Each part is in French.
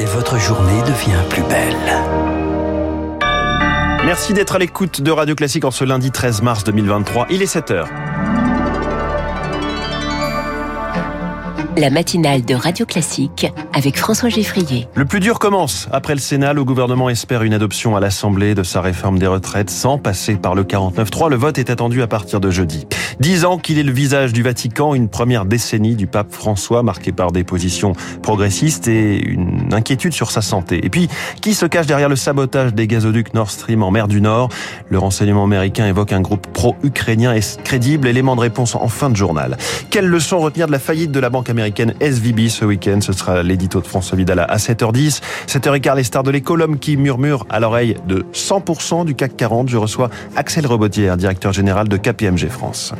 et votre journée devient plus belle. Merci d'être à l'écoute de Radio Classique en ce lundi 13 mars 2023. Il est 7 heures. La matinale de Radio Classique avec François Geffrier. Le plus dur commence. Après le Sénat, le gouvernement espère une adoption à l'Assemblée de sa réforme des retraites sans passer par le 49-3. Le vote est attendu à partir de jeudi. Dix ans qu'il est le visage du Vatican, une première décennie du pape François marquée par des positions progressistes et une inquiétude sur sa santé. Et puis, qui se cache derrière le sabotage des gazoducs Nord Stream en mer du Nord? Le renseignement américain évoque un groupe pro-ukrainien crédible. Élément de réponse en fin de journal. Quelle leçon retenir de la faillite de la banque américaine? SVB ce week-end. Ce sera l'édito de François Vidal à 7h10. 7h15, les stars de l'éco, l'homme qui murmure à l'oreille de 100% du CAC 40. Je reçois Axel Robotière, directeur général de KPMG France.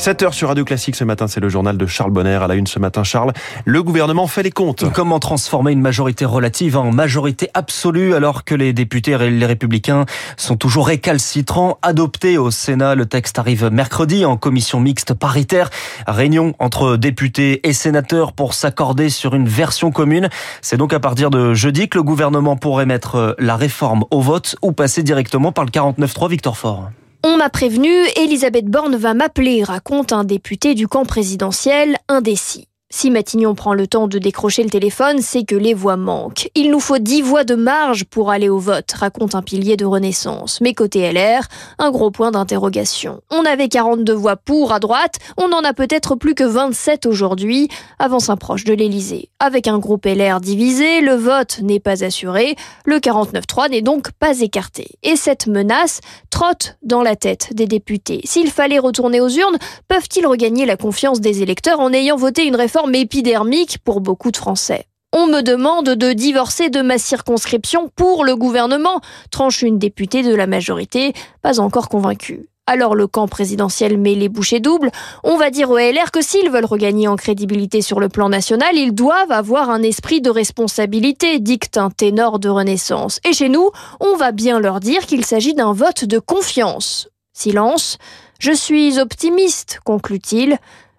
7h sur Radio Classique ce matin, c'est le journal de Charles Bonner. À la une ce matin, Charles, le gouvernement fait les comptes. Comment transformer une majorité relative en majorité absolue alors que les députés et les républicains sont toujours récalcitrants? Adopté au Sénat, le texte arrive mercredi en commission mixte paritaire. Réunion entre députés et sénateurs pour s'accorder sur une version commune. C'est donc à partir de jeudi que le gouvernement pourrait mettre la réforme au vote ou passer directement par le 49.3 Victor Fort. On m'a prévenu, Elisabeth Borne va m'appeler, raconte un député du camp présidentiel indécis. Si Matignon prend le temps de décrocher le téléphone, c'est que les voix manquent. Il nous faut 10 voix de marge pour aller au vote, raconte un pilier de Renaissance. Mais côté LR, un gros point d'interrogation. On avait 42 voix pour à droite, on en a peut-être plus que 27 aujourd'hui, avance un proche de l'Élysée. Avec un groupe LR divisé, le vote n'est pas assuré, le 49-3 n'est donc pas écarté. Et cette menace trotte dans la tête des députés. S'il fallait retourner aux urnes, peuvent-ils regagner la confiance des électeurs en ayant voté une réforme épidermique pour beaucoup de Français. On me demande de divorcer de ma circonscription pour le gouvernement, tranche une députée de la majorité, pas encore convaincue. Alors le camp présidentiel met les bouchées doubles. On va dire aux LR que s'ils veulent regagner en crédibilité sur le plan national, ils doivent avoir un esprit de responsabilité, dicte un ténor de Renaissance. Et chez nous, on va bien leur dire qu'il s'agit d'un vote de confiance. Silence. Je suis optimiste, conclut-il.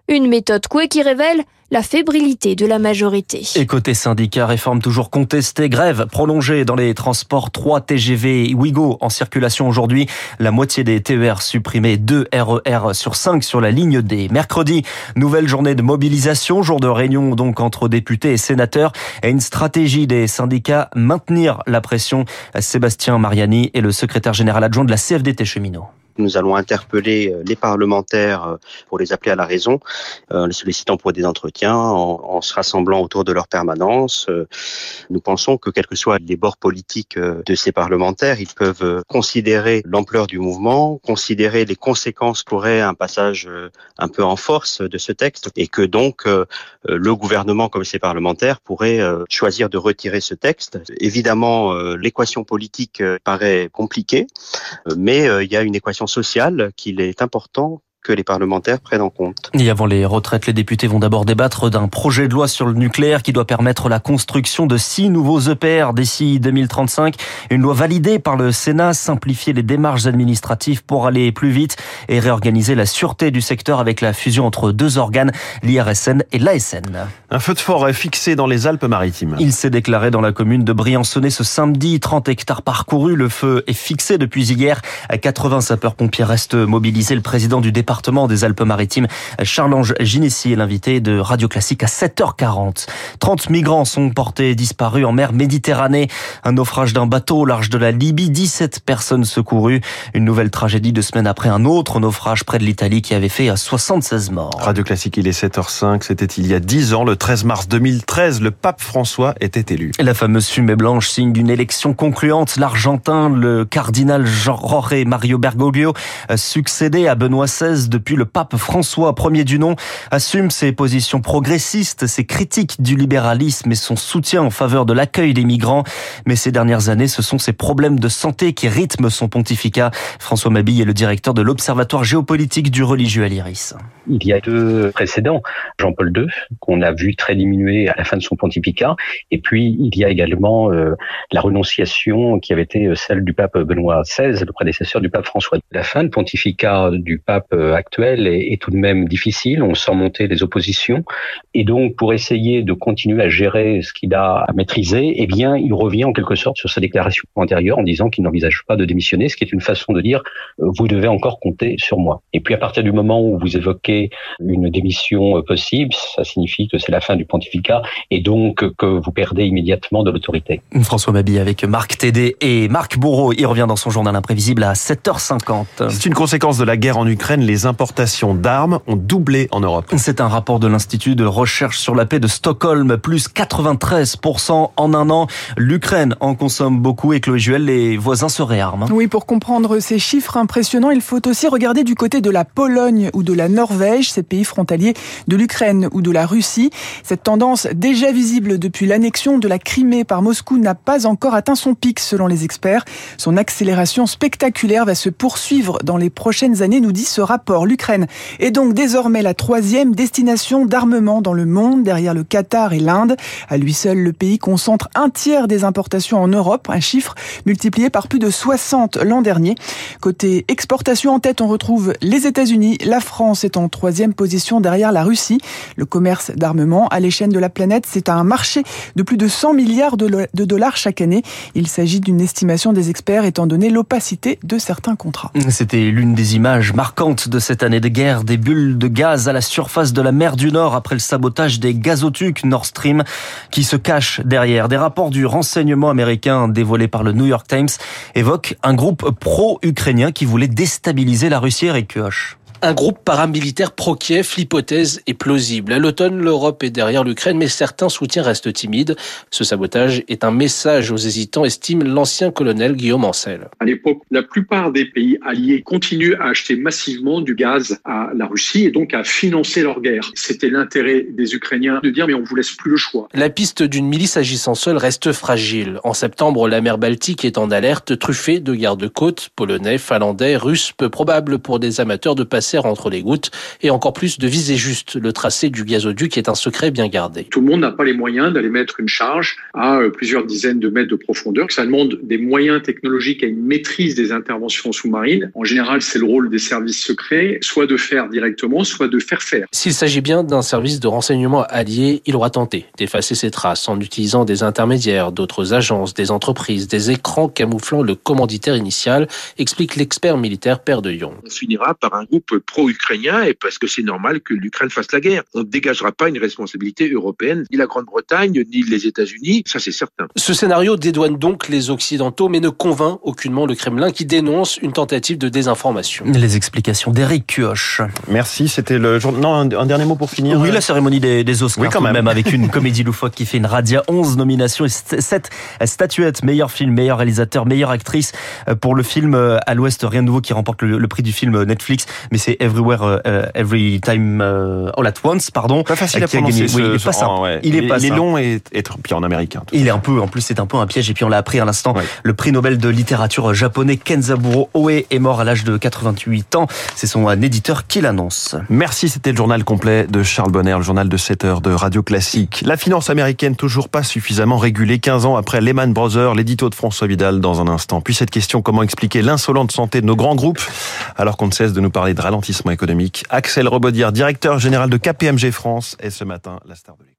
Une méthode couée qui révèle la fébrilité de la majorité. Et côté syndicat, réforme toujours contestée, grève prolongée dans les transports 3 TGV Ouigo en circulation aujourd'hui. La moitié des TER supprimés, 2 RER sur 5 sur la ligne D. Mercredi, nouvelle journée de mobilisation, jour de réunion donc entre députés et sénateurs et une stratégie des syndicats maintenir la pression. Sébastien Mariani est le secrétaire général adjoint de la CFDT cheminot. Nous allons interpeller euh, les parlementaires euh, pour les appeler à la raison, euh, les sollicitant pour des entretiens, en, se rassemblant autour de leur permanence. Nous pensons que quels que soient les bords politiques de ces parlementaires, ils peuvent considérer l'ampleur du mouvement, considérer les conséquences qu'aurait un passage un peu en force de ce texte, et que donc le gouvernement comme ces parlementaires pourraient choisir de retirer ce texte. Évidemment, l'équation politique paraît compliquée, mais il y a une équation sociale qu'il est important que les parlementaires prennent en compte. Et avant les retraites, les députés vont d'abord débattre d'un projet de loi sur le nucléaire qui doit permettre la construction de six nouveaux EPR d'ici 2035. Une loi validée par le Sénat, simplifier les démarches administratives pour aller plus vite et réorganiser la sûreté du secteur avec la fusion entre deux organes, l'IRSN et l'ASN. Un feu de forêt fixé dans les Alpes-Maritimes. Il s'est déclaré dans la commune de Briançonnet ce samedi. 30 hectares parcourus. Le feu est fixé depuis hier. 80 sapeurs-pompiers restent mobilisés. Le président du département département des Alpes-Maritimes. Charles-Ange Ginessi est l'invité de Radio Classique à 7h40. 30 migrants sont portés disparus en mer Méditerranée. Un naufrage d'un bateau au large de la Libye. 17 personnes secourues. Une nouvelle tragédie deux semaines après un autre naufrage près de l'Italie qui avait fait 76 morts. Radio Classique, il est 7h05. C'était il y a 10 ans, le 13 mars 2013. Le pape François était élu. La fameuse fumée blanche signe d'une élection concluante. L'Argentin, le cardinal Jorge Mario Bergoglio, succédé à Benoît XVI depuis le pape François, premier du nom, assume ses positions progressistes, ses critiques du libéralisme et son soutien en faveur de l'accueil des migrants. Mais ces dernières années, ce sont ses problèmes de santé qui rythment son pontificat. François Mabille est le directeur de l'Observatoire géopolitique du religieux à l'IRIS. Il y a deux précédents. Jean-Paul II, qu'on a vu très diminué à la fin de son pontificat. Et puis, il y a également euh, la renonciation qui avait été celle du pape Benoît XVI, le prédécesseur du pape François. La fin de pontificat du pape euh, actuel est, est, tout de même difficile. On sent monter les oppositions. Et donc, pour essayer de continuer à gérer ce qu'il a à maîtriser, eh bien, il revient en quelque sorte sur sa déclaration antérieure en disant qu'il n'envisage pas de démissionner, ce qui est une façon de dire euh, vous devez encore compter sur moi. Et puis, à partir du moment où vous évoquez une démission euh, possible, ça signifie que c'est la fin du pontificat et donc que vous perdez immédiatement de l'autorité. François Mabi avec Marc Tédé et Marc Bourreau. Il revient dans son journal imprévisible à 7h50. C'est une conséquence de la guerre en Ukraine. Les importations d'armes ont doublé en Europe. C'est un rapport de l'Institut de recherche sur la paix de Stockholm, plus 93% en un an. L'Ukraine en consomme beaucoup et Chloé Juel, les voisins se réarment. Oui, pour comprendre ces chiffres impressionnants, il faut aussi regarder du côté de la Pologne ou de la Norvège, ces pays frontaliers de l'Ukraine ou de la Russie. Cette tendance déjà visible depuis l'annexion de la Crimée par Moscou n'a pas encore atteint son pic selon les experts. Son accélération spectaculaire va se poursuivre dans les prochaines années, nous dit ce rapport. L'Ukraine est donc désormais la troisième destination d'armement dans le monde, derrière le Qatar et l'Inde. À lui seul, le pays concentre un tiers des importations en Europe, un chiffre multiplié par plus de 60 l'an dernier. Côté exportation en tête, on retrouve les États-Unis. La France est en troisième position derrière la Russie. Le commerce d'armement à l'échelle de la planète, c'est un marché de plus de 100 milliards de dollars chaque année. Il s'agit d'une estimation des experts étant donné l'opacité de certains contrats. C'était l'une des images marquantes de cette année de guerre, des bulles de gaz à la surface de la mer du Nord après le sabotage des gazoducs Nord Stream qui se cachent derrière. Des rapports du renseignement américain dévoilés par le New York Times évoquent un groupe pro-ukrainien qui voulait déstabiliser la Russie Kioch un groupe paramilitaire pro-Kiev, l'hypothèse est plausible. À l'automne, l'Europe est derrière l'Ukraine, mais certains soutiens restent timides. Ce sabotage est un message aux hésitants, estime l'ancien colonel Guillaume Ancel. À l'époque, la plupart des pays alliés continuent à acheter massivement du gaz à la Russie et donc à financer leur guerre. C'était l'intérêt des Ukrainiens de dire mais on vous laisse plus le choix. La piste d'une milice agissant seule reste fragile. En septembre, la mer Baltique est en alerte, truffée de gardes-côtes polonais, finlandais, russes, peu probable pour des amateurs de passer entre les gouttes et encore plus de viser juste le tracé du gazoduc est un secret bien gardé. Tout le monde n'a pas les moyens d'aller mettre une charge à euh, plusieurs dizaines de mètres de profondeur. Ça demande des moyens technologiques et une maîtrise des interventions sous-marines. En général, c'est le rôle des services secrets, soit de faire directement, soit de faire faire. S'il s'agit bien d'un service de renseignement allié, il aura tenté d'effacer ses traces en utilisant des intermédiaires, d'autres agences, des entreprises, des écrans camouflant le commanditaire initial, explique l'expert militaire Père de Yon. On finira par un groupe pro-ukrainien et parce que c'est normal que l'Ukraine fasse la guerre. On ne dégagera pas une responsabilité européenne, ni la Grande-Bretagne, ni les États-Unis, ça c'est certain. Ce scénario dédouane donc les Occidentaux, mais ne convainc aucunement le Kremlin qui dénonce une tentative de désinformation. Les explications d'Éric Kioch. Merci, c'était le jour... Non, un, dernier mot pour finir. Oui, la cérémonie des, des Oscars, oui, quand même. avec une comédie loufoque qui fait une radia, 11 nominations et 7 statuettes, meilleur film, meilleur réalisateur, meilleure actrice euh, pour le film euh, À l'Ouest, rien de nouveau qui remporte le, le prix du film Netflix, mais c'est Everywhere, uh, Every Time uh, All at Once, pardon. Pas facile à prononcer. Ce, oui, il est pas simple. Ouais. Il est pas il est long et, et puis en américain. Il est un peu, en plus, c'est un peu un piège. Et puis on l'a appris à l'instant. Ouais. Le prix Nobel de littérature japonais Kenzaburo Oe est mort à l'âge de 88 ans. C'est son éditeur qui l'annonce. Merci. C'était le journal complet de Charles Bonner, le journal de 7 heures de Radio Classique. La finance américaine toujours pas suffisamment régulée. 15 ans après Lehman Brothers, l'édito de François Vidal dans un instant. Puis cette question, comment expliquer l'insolente santé de nos grands groupes alors qu'on ne cesse de nous parler de ralentissement économique. Axel Robaudière, directeur général de KPMG France, est ce matin la star de